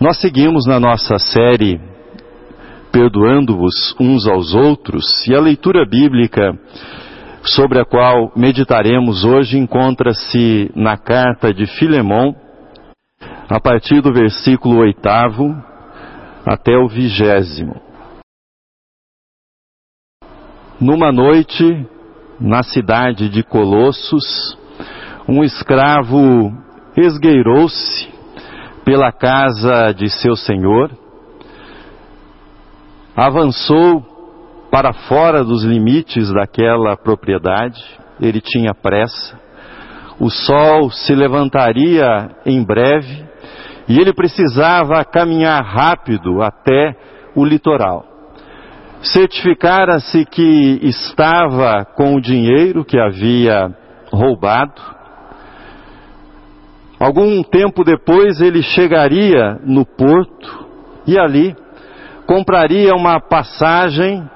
Nós seguimos na nossa série Perdoando-vos uns aos outros e a leitura bíblica sobre a qual meditaremos hoje encontra-se na carta de Filemão, a partir do versículo oitavo até o vigésimo. Numa noite, na cidade de Colossos, um escravo esgueirou-se pela casa de seu senhor, avançou para fora dos limites daquela propriedade, ele tinha pressa, o sol se levantaria em breve e ele precisava caminhar rápido até o litoral. Certificara-se que estava com o dinheiro que havia roubado, Algum tempo depois ele chegaria no porto e ali compraria uma passagem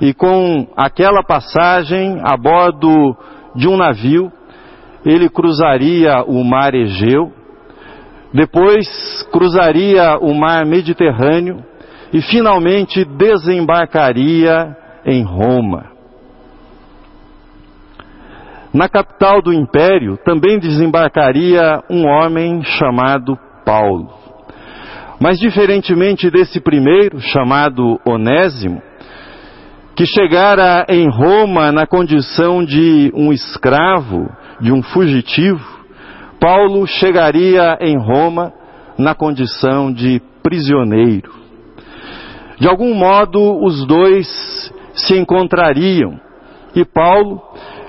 e com aquela passagem a bordo de um navio ele cruzaria o mar Egeu, depois cruzaria o mar Mediterrâneo e finalmente desembarcaria em Roma. Na capital do império também desembarcaria um homem chamado Paulo. Mas diferentemente desse primeiro, chamado Onésimo, que chegara em Roma na condição de um escravo, de um fugitivo, Paulo chegaria em Roma na condição de prisioneiro. De algum modo, os dois se encontrariam e Paulo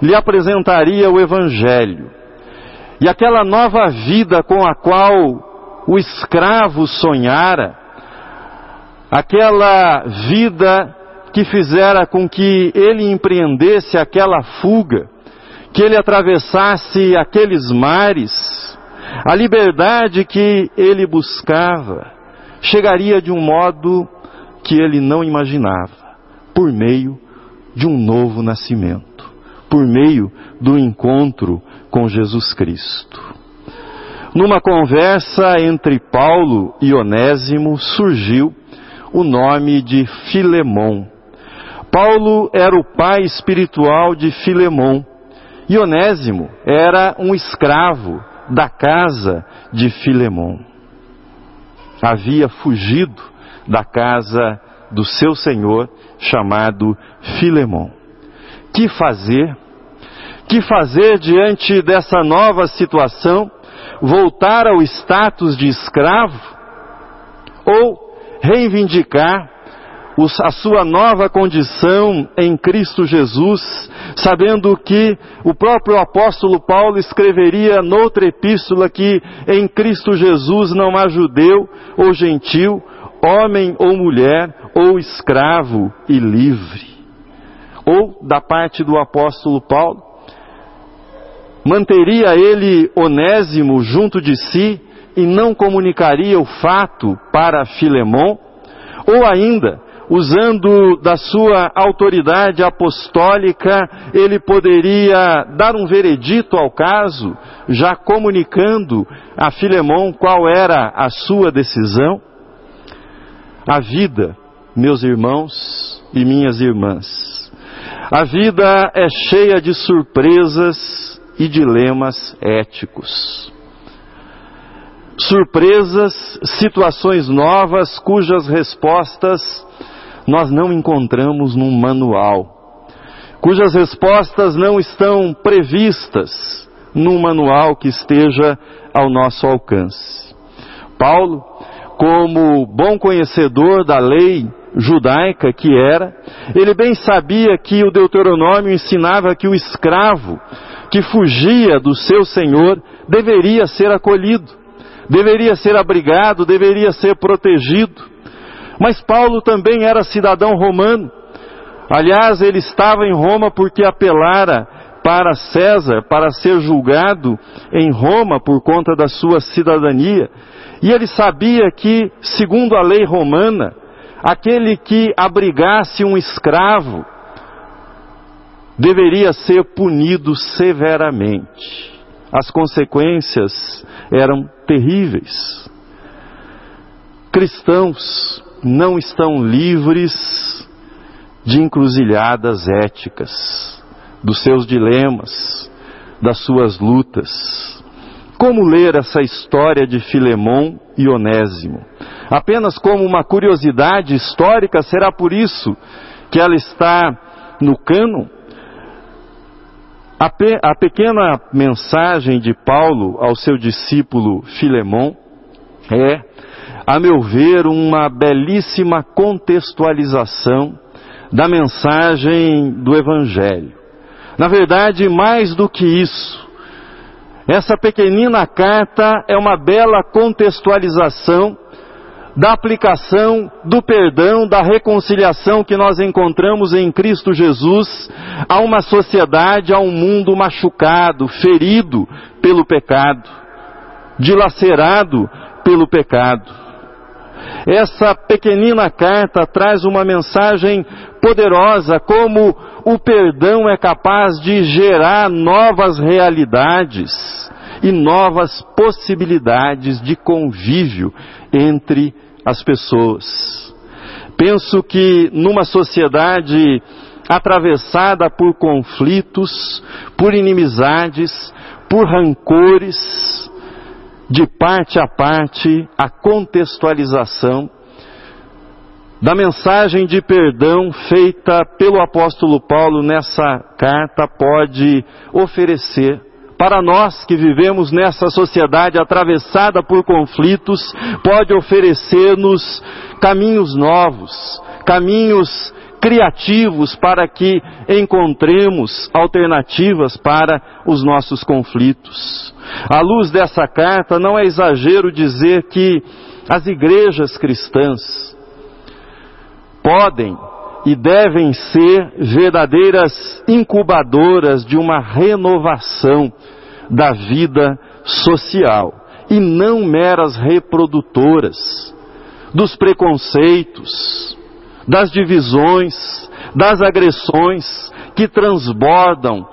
lhe apresentaria o Evangelho. E aquela nova vida com a qual o escravo sonhara, aquela vida que fizera com que ele empreendesse aquela fuga, que ele atravessasse aqueles mares, a liberdade que ele buscava, chegaria de um modo que ele não imaginava, por meio de um novo nascimento por meio do encontro com Jesus Cristo. Numa conversa entre Paulo e Onésimo surgiu o nome de Filemon. Paulo era o pai espiritual de Filemon e Onésimo era um escravo da casa de Filemon. Havia fugido da casa do seu senhor chamado Filemon que fazer? Que fazer diante dessa nova situação? Voltar ao status de escravo? Ou reivindicar a sua nova condição em Cristo Jesus, sabendo que o próprio apóstolo Paulo escreveria noutra epístola que em Cristo Jesus não há judeu ou gentil, homem ou mulher, ou escravo e livre ou da parte do apóstolo Paulo? Manteria ele Onésimo junto de si e não comunicaria o fato para Filemon? Ou ainda, usando da sua autoridade apostólica, ele poderia dar um veredito ao caso, já comunicando a Filemon qual era a sua decisão? A vida, meus irmãos e minhas irmãs, a vida é cheia de surpresas e dilemas éticos. Surpresas, situações novas cujas respostas nós não encontramos num manual, cujas respostas não estão previstas num manual que esteja ao nosso alcance. Paulo, como bom conhecedor da lei judaica que era, ele bem sabia que o Deuteronômio ensinava que o escravo que fugia do seu senhor deveria ser acolhido, deveria ser abrigado, deveria ser protegido. Mas Paulo também era cidadão romano. Aliás, ele estava em Roma porque apelara para César para ser julgado em Roma por conta da sua cidadania. E ele sabia que, segundo a lei romana, aquele que abrigasse um escravo deveria ser punido severamente. As consequências eram terríveis. cristãos não estão livres de encruzilhadas éticas, dos seus dilemas, das suas lutas. Como ler essa história de Filemão e Onésimo? Apenas como uma curiosidade histórica, será por isso que ela está no cano? A, pe a pequena mensagem de Paulo ao seu discípulo Filemão é, a meu ver, uma belíssima contextualização da mensagem do Evangelho. Na verdade, mais do que isso, essa pequenina carta é uma bela contextualização da aplicação do perdão, da reconciliação que nós encontramos em Cristo Jesus a uma sociedade, a um mundo machucado, ferido pelo pecado, dilacerado pelo pecado. Essa pequenina carta traz uma mensagem poderosa, como o perdão é capaz de gerar novas realidades e novas possibilidades de convívio entre as pessoas. Penso que numa sociedade atravessada por conflitos, por inimizades, por rancores, de parte a parte, a contextualização da mensagem de perdão feita pelo apóstolo Paulo nessa carta pode oferecer para nós que vivemos nessa sociedade atravessada por conflitos, pode oferecer-nos caminhos novos, caminhos criativos para que encontremos alternativas para os nossos conflitos. À luz dessa carta, não é exagero dizer que as igrejas cristãs podem e devem ser verdadeiras incubadoras de uma renovação da vida social e não meras reprodutoras dos preconceitos, das divisões, das agressões que transbordam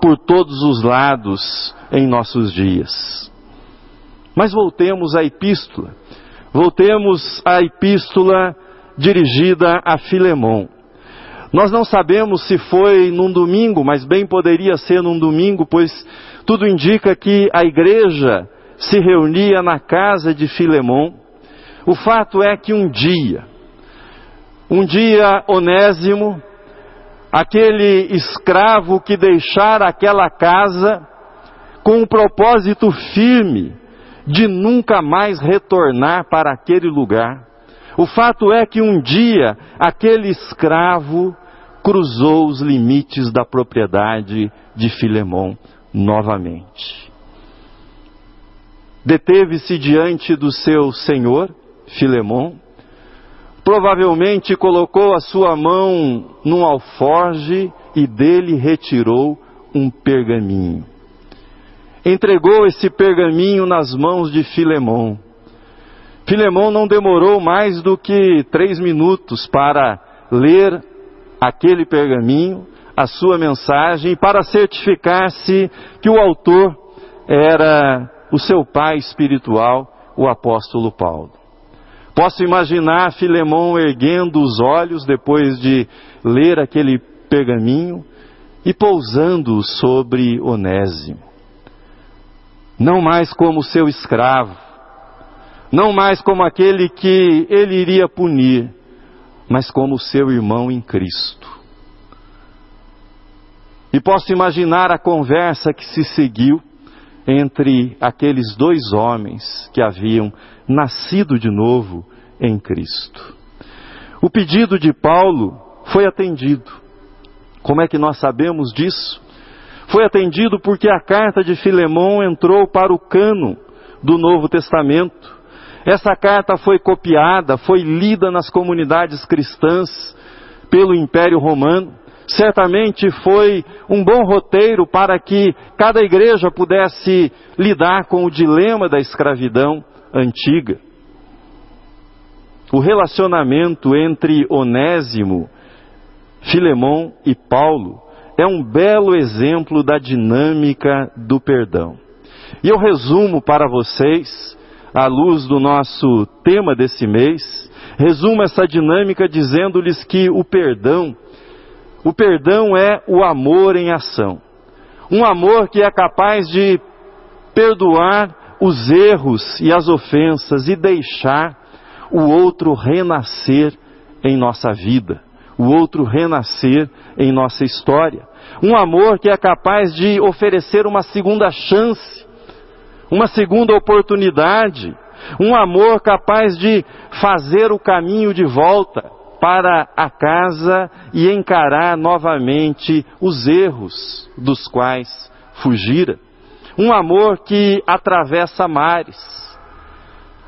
por todos os lados em nossos dias. Mas voltemos à epístola. Voltemos à epístola dirigida a Filemão. Nós não sabemos se foi num domingo, mas bem poderia ser num domingo, pois tudo indica que a igreja se reunia na casa de Filemão. O fato é que um dia, um dia Onésimo, aquele escravo que deixara aquela casa com um propósito firme de nunca mais retornar para aquele lugar. O fato é que um dia aquele escravo cruzou os limites da propriedade de Filemão novamente. Deteve-se diante do seu senhor, Filemão, provavelmente colocou a sua mão num alforge e dele retirou um pergaminho. Entregou esse pergaminho nas mãos de Filemão. Filemão não demorou mais do que três minutos para ler aquele pergaminho, a sua mensagem, para certificar-se que o autor era o seu pai espiritual, o apóstolo Paulo. Posso imaginar Filemão erguendo os olhos depois de ler aquele pergaminho e pousando sobre Onésimo. Não mais como seu escravo, não mais como aquele que ele iria punir, mas como seu irmão em Cristo. E posso imaginar a conversa que se seguiu entre aqueles dois homens que haviam nascido de novo em Cristo. O pedido de Paulo foi atendido. Como é que nós sabemos disso? Foi atendido porque a carta de Filemão entrou para o cano do Novo Testamento. Essa carta foi copiada, foi lida nas comunidades cristãs pelo Império Romano. Certamente foi um bom roteiro para que cada igreja pudesse lidar com o dilema da escravidão antiga. O relacionamento entre Onésimo, Filemão e Paulo é um belo exemplo da dinâmica do perdão. E eu resumo para vocês à luz do nosso tema desse mês, resumo essa dinâmica dizendo-lhes que o perdão, o perdão é o amor em ação. Um amor que é capaz de perdoar os erros e as ofensas e deixar o outro renascer em nossa vida, o outro renascer em nossa história. Um amor que é capaz de oferecer uma segunda chance, uma segunda oportunidade. Um amor capaz de fazer o caminho de volta para a casa e encarar novamente os erros dos quais fugira. Um amor que atravessa mares.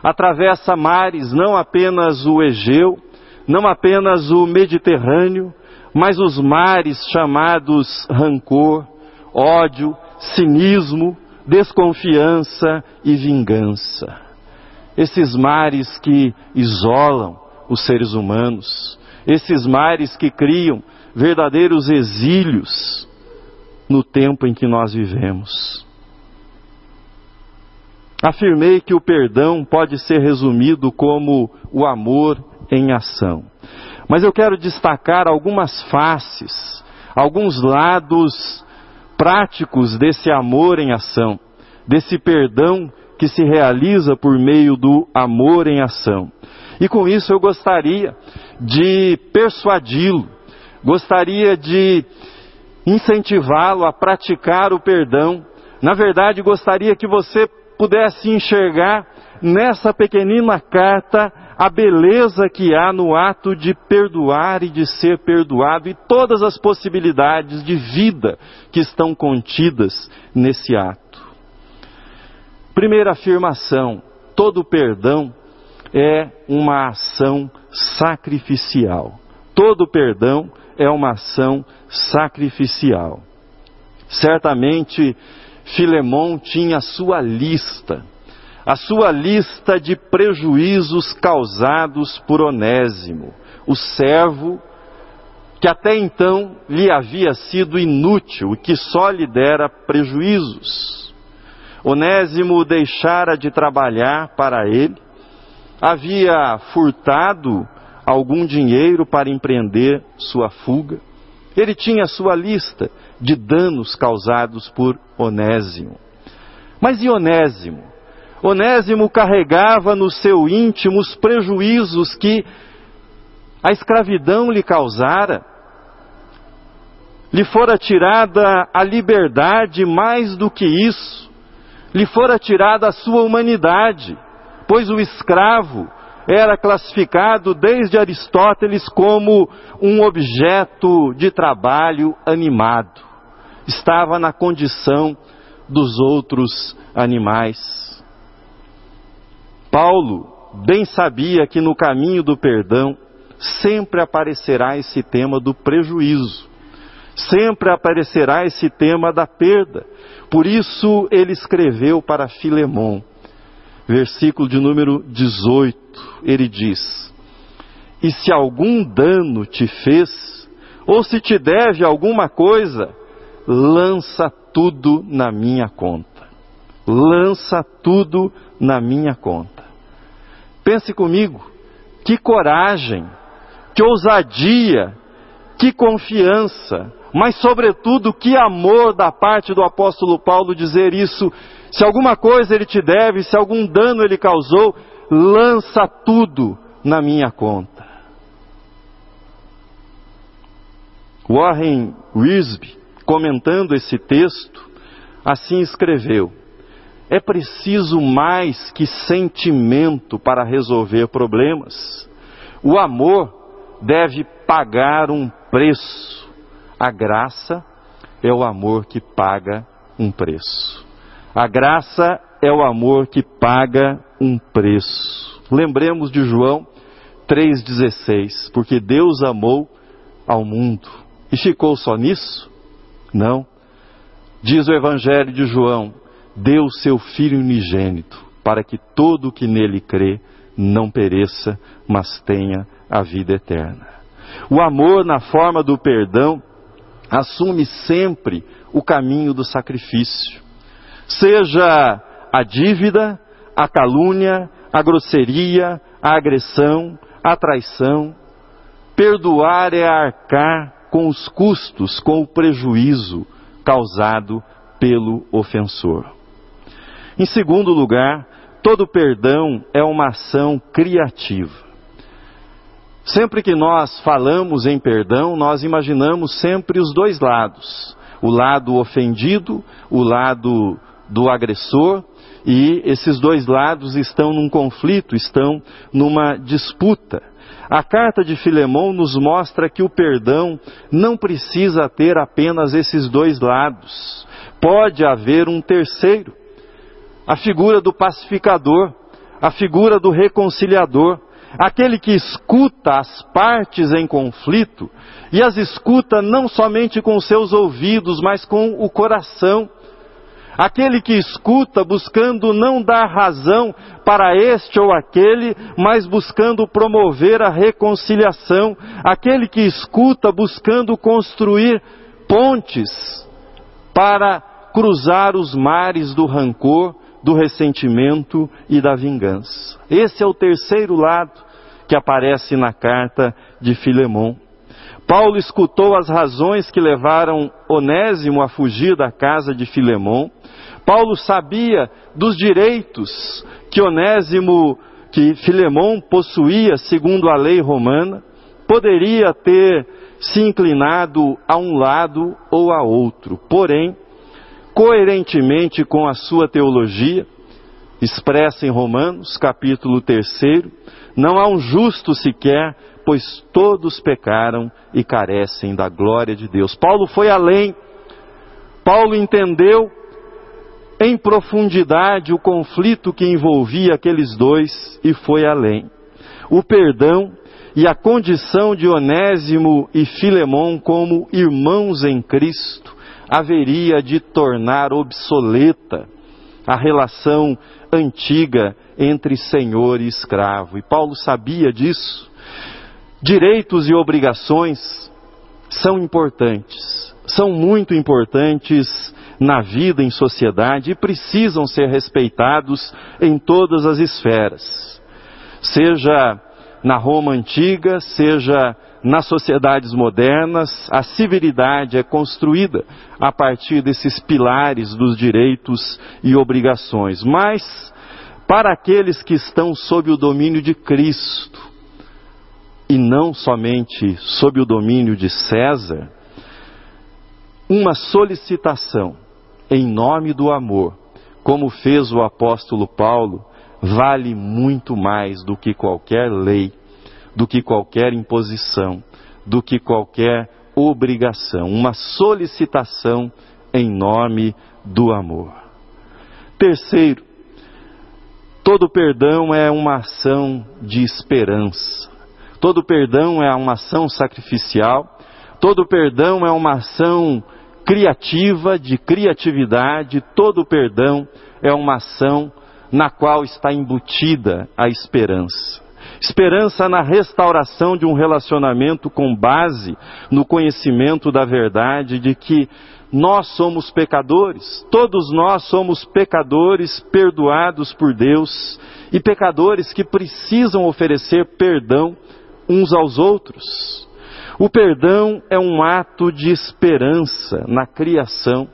Atravessa mares, não apenas o Egeu, não apenas o Mediterrâneo, mas os mares chamados rancor, ódio, cinismo, desconfiança e vingança. Esses mares que isolam os seres humanos, esses mares que criam verdadeiros exílios no tempo em que nós vivemos. Afirmei que o perdão pode ser resumido como o amor em ação. Mas eu quero destacar algumas faces, alguns lados práticos desse amor em ação, desse perdão que se realiza por meio do amor em ação. E com isso eu gostaria de persuadi-lo, gostaria de incentivá-lo a praticar o perdão. Na verdade, gostaria que você pudesse enxergar nessa pequenina carta a beleza que há no ato de perdoar e de ser perdoado e todas as possibilidades de vida que estão contidas nesse ato. Primeira afirmação: todo perdão é uma ação sacrificial. Todo perdão é uma ação sacrificial. Certamente Filemão tinha sua lista, a sua lista de prejuízos causados por Onésimo, o servo que até então lhe havia sido inútil e que só lhe dera prejuízos. Onésimo deixara de trabalhar para ele, havia furtado algum dinheiro para empreender sua fuga. Ele tinha sua lista de danos causados por Onésimo. Mas e Onésimo? Onésimo carregava no seu íntimo os prejuízos que a escravidão lhe causara. Lhe fora tirada a liberdade, mais do que isso, lhe fora tirada a sua humanidade, pois o escravo era classificado desde Aristóteles como um objeto de trabalho animado. Estava na condição dos outros animais. Paulo bem sabia que no caminho do perdão sempre aparecerá esse tema do prejuízo, sempre aparecerá esse tema da perda. Por isso ele escreveu para Filemão, versículo de número 18, ele diz: E se algum dano te fez, ou se te deve alguma coisa, lança tudo na minha conta. Lança tudo na minha conta. Pense comigo, que coragem, que ousadia, que confiança, mas sobretudo que amor da parte do apóstolo Paulo dizer isso se alguma coisa ele te deve, se algum dano ele causou, lança tudo na minha conta. Warren Wisby, comentando esse texto, assim escreveu: É preciso mais que sentimento para resolver problemas. O amor deve pagar um preço. A graça é o amor que paga um preço. A graça é o amor que paga um preço. Lembremos de João 3,16, porque Deus amou ao mundo. E ficou só nisso? Não. Diz o Evangelho de João: deu seu Filho unigênito, para que todo o que nele crê não pereça, mas tenha a vida eterna. O amor, na forma do perdão, assume sempre o caminho do sacrifício seja a dívida, a calúnia, a grosseria, a agressão, a traição. Perdoar é arcar com os custos, com o prejuízo causado pelo ofensor. Em segundo lugar, todo perdão é uma ação criativa. Sempre que nós falamos em perdão, nós imaginamos sempre os dois lados: o lado ofendido, o lado do agressor, e esses dois lados estão num conflito, estão numa disputa. A carta de Filemão nos mostra que o perdão não precisa ter apenas esses dois lados. Pode haver um terceiro. A figura do pacificador, a figura do reconciliador, aquele que escuta as partes em conflito e as escuta não somente com seus ouvidos, mas com o coração. Aquele que escuta buscando não dar razão para este ou aquele, mas buscando promover a reconciliação. Aquele que escuta buscando construir pontes para cruzar os mares do rancor, do ressentimento e da vingança. Esse é o terceiro lado que aparece na carta de Filemão. Paulo escutou as razões que levaram Onésimo a fugir da casa de Filemão. Paulo sabia dos direitos que Onésimo, que Filemão possuía segundo a lei romana. Poderia ter se inclinado a um lado ou a outro. Porém, coerentemente com a sua teologia, expressa em Romanos, capítulo 3, não há um justo sequer, pois todos pecaram e carecem da glória de Deus. Paulo foi além. Paulo entendeu em profundidade o conflito que envolvia aqueles dois e foi além. O perdão e a condição de Onésimo e Filemão como irmãos em Cristo haveria de tornar obsoleta a relação antiga entre senhor e escravo. E Paulo sabia disso. Direitos e obrigações são importantes, são muito importantes na vida em sociedade e precisam ser respeitados em todas as esferas. Seja na Roma antiga, seja nas sociedades modernas, a civilidade é construída a partir desses pilares dos direitos e obrigações. Mas, para aqueles que estão sob o domínio de Cristo, e não somente sob o domínio de César, uma solicitação em nome do amor, como fez o apóstolo Paulo, vale muito mais do que qualquer lei do que qualquer imposição, do que qualquer obrigação, uma solicitação em nome do amor. Terceiro, todo perdão é uma ação de esperança. Todo perdão é uma ação sacrificial. Todo perdão é uma ação criativa, de criatividade. Todo perdão é uma ação na qual está embutida a esperança. Esperança na restauração de um relacionamento com base no conhecimento da verdade de que nós somos pecadores, todos nós somos pecadores perdoados por Deus e pecadores que precisam oferecer perdão uns aos outros. O perdão é um ato de esperança na criação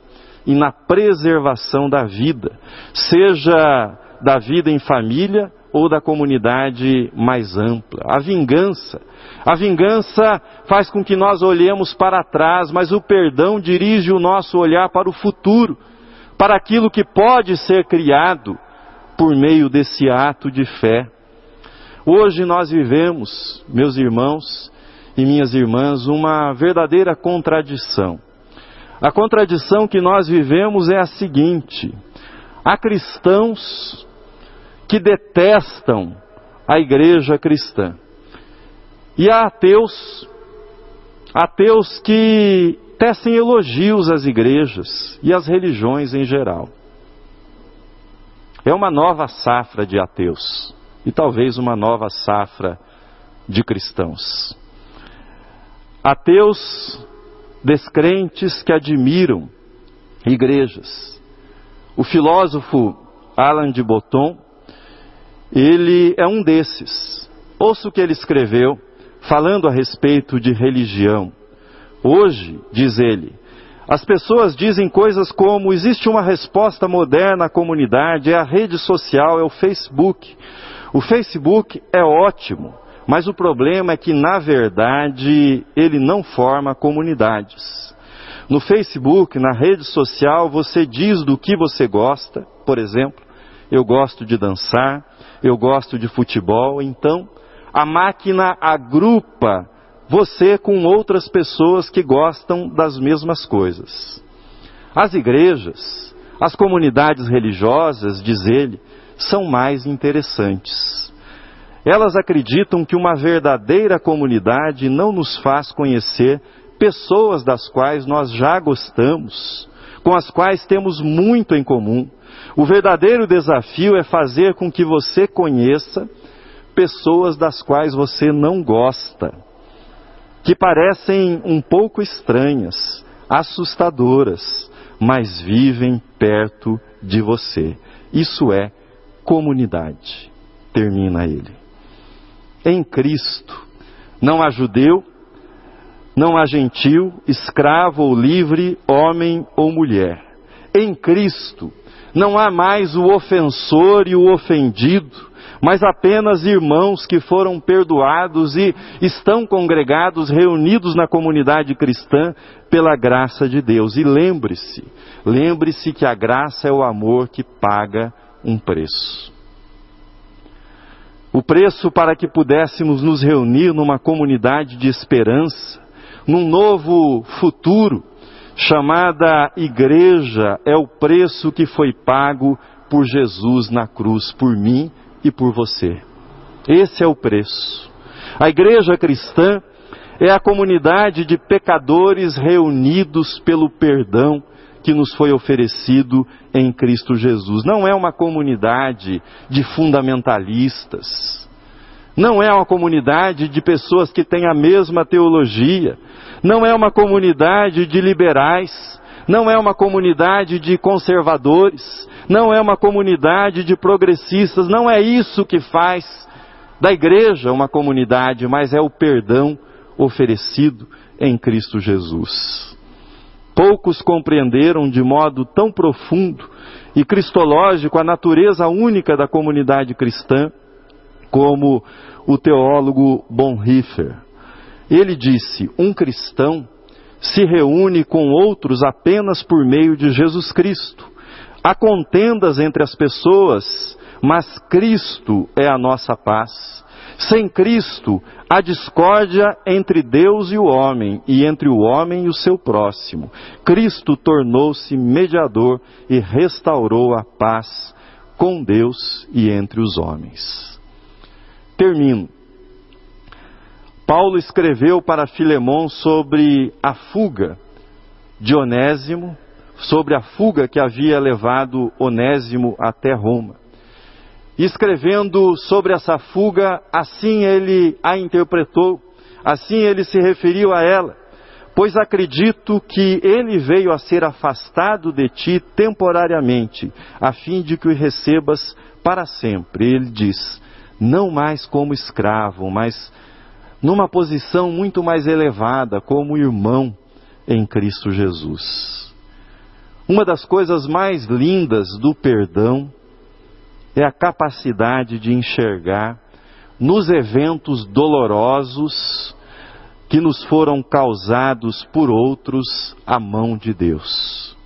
e na preservação da vida, seja da vida em família ou da comunidade mais ampla. A vingança. A vingança faz com que nós olhemos para trás, mas o perdão dirige o nosso olhar para o futuro, para aquilo que pode ser criado por meio desse ato de fé. Hoje nós vivemos, meus irmãos e minhas irmãs, uma verdadeira contradição. A contradição que nós vivemos é a seguinte: há cristãos que detestam a igreja cristã. E há ateus, ateus que tecem elogios às igrejas e às religiões em geral. É uma nova safra de ateus e talvez uma nova safra de cristãos. Ateus descrentes que admiram igrejas. O filósofo Alan de Botton ele é um desses. Ouça o que ele escreveu, falando a respeito de religião. Hoje, diz ele, as pessoas dizem coisas como: existe uma resposta moderna à comunidade, é a rede social, é o Facebook. O Facebook é ótimo, mas o problema é que, na verdade, ele não forma comunidades. No Facebook, na rede social, você diz do que você gosta, por exemplo, eu gosto de dançar, eu gosto de futebol, então a máquina agrupa você com outras pessoas que gostam das mesmas coisas. As igrejas, as comunidades religiosas, diz ele, são mais interessantes. Elas acreditam que uma verdadeira comunidade não nos faz conhecer pessoas das quais nós já gostamos, com as quais temos muito em comum. O verdadeiro desafio é fazer com que você conheça pessoas das quais você não gosta, que parecem um pouco estranhas, assustadoras, mas vivem perto de você. Isso é comunidade. Termina ele. Em Cristo, não há judeu, não há gentil, escravo ou livre, homem ou mulher. Em Cristo, não há mais o ofensor e o ofendido, mas apenas irmãos que foram perdoados e estão congregados, reunidos na comunidade cristã pela graça de Deus. E lembre-se, lembre-se que a graça é o amor que paga um preço. O preço para que pudéssemos nos reunir numa comunidade de esperança, num novo futuro, chamada igreja, é o preço que foi pago por Jesus na cruz, por mim e por você. Esse é o preço. A igreja cristã é a comunidade de pecadores reunidos pelo perdão que nos foi oferecido em Cristo Jesus. Não é uma comunidade de fundamentalistas. Não é uma comunidade de pessoas que têm a mesma teologia. Não é uma comunidade de liberais. Não é uma comunidade de conservadores não é uma comunidade de progressistas, não é isso que faz da igreja uma comunidade, mas é o perdão oferecido em Cristo Jesus. Poucos compreenderam de modo tão profundo e cristológico a natureza única da comunidade cristã como o teólogo Bonhoeffer. Ele disse: um cristão se reúne com outros apenas por meio de Jesus Cristo. Há contendas entre as pessoas, mas Cristo é a nossa paz. Sem Cristo, há discórdia entre Deus e o homem, e entre o homem e o seu próximo. Cristo tornou-se mediador e restaurou a paz com Deus e entre os homens. Termino. Paulo escreveu para Filemão sobre a fuga de Onésimo sobre a fuga que havia levado Onésimo até Roma. escrevendo sobre essa fuga, assim ele a interpretou, assim ele se referiu a ela, pois acredito que ele veio a ser afastado de ti temporariamente, a fim de que o recebas para sempre. Ele diz: não mais como escravo, mas numa posição muito mais elevada, como irmão em Cristo Jesus. Uma das coisas mais lindas do perdão é a capacidade de enxergar nos eventos dolorosos que nos foram causados por outros a mão de Deus.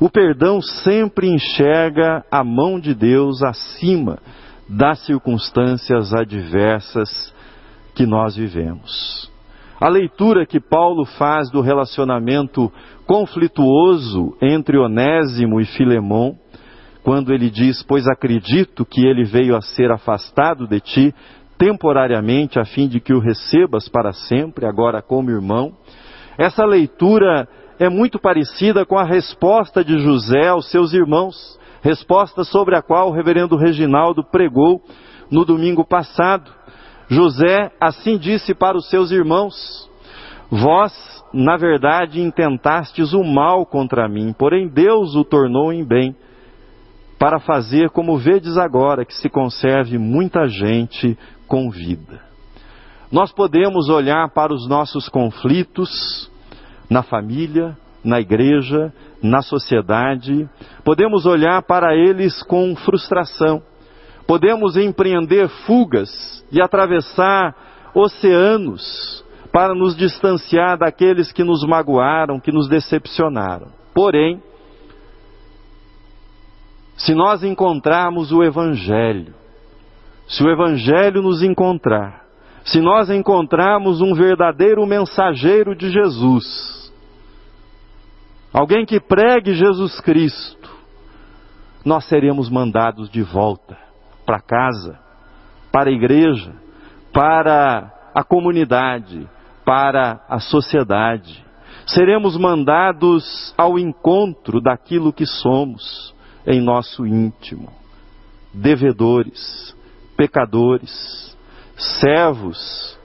O perdão sempre enxerga a mão de Deus acima das circunstâncias adversas que nós vivemos. A leitura que Paulo faz do relacionamento conflituoso entre Onésimo e Filemão, quando ele diz: Pois acredito que ele veio a ser afastado de ti temporariamente, a fim de que o recebas para sempre, agora como irmão. Essa leitura é muito parecida com a resposta de José aos seus irmãos, resposta sobre a qual o reverendo Reginaldo pregou no domingo passado. José assim disse para os seus irmãos: Vós na verdade, intentastes o mal contra mim, porém Deus o tornou em bem, para fazer como vedes agora, que se conserve muita gente com vida. Nós podemos olhar para os nossos conflitos na família, na igreja, na sociedade, podemos olhar para eles com frustração, podemos empreender fugas e atravessar oceanos para nos distanciar daqueles que nos magoaram, que nos decepcionaram. Porém, se nós encontrarmos o Evangelho, se o Evangelho nos encontrar, se nós encontrarmos um verdadeiro mensageiro de Jesus, alguém que pregue Jesus Cristo, nós seremos mandados de volta para casa, para a igreja, para a comunidade, para a sociedade. Seremos mandados ao encontro daquilo que somos em nosso íntimo, devedores, pecadores, servos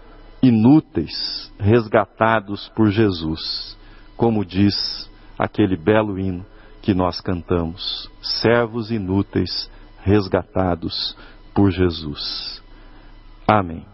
inúteis, resgatados por Jesus, como diz aquele belo hino que nós cantamos: servos inúteis, resgatados por Jesus. Amém.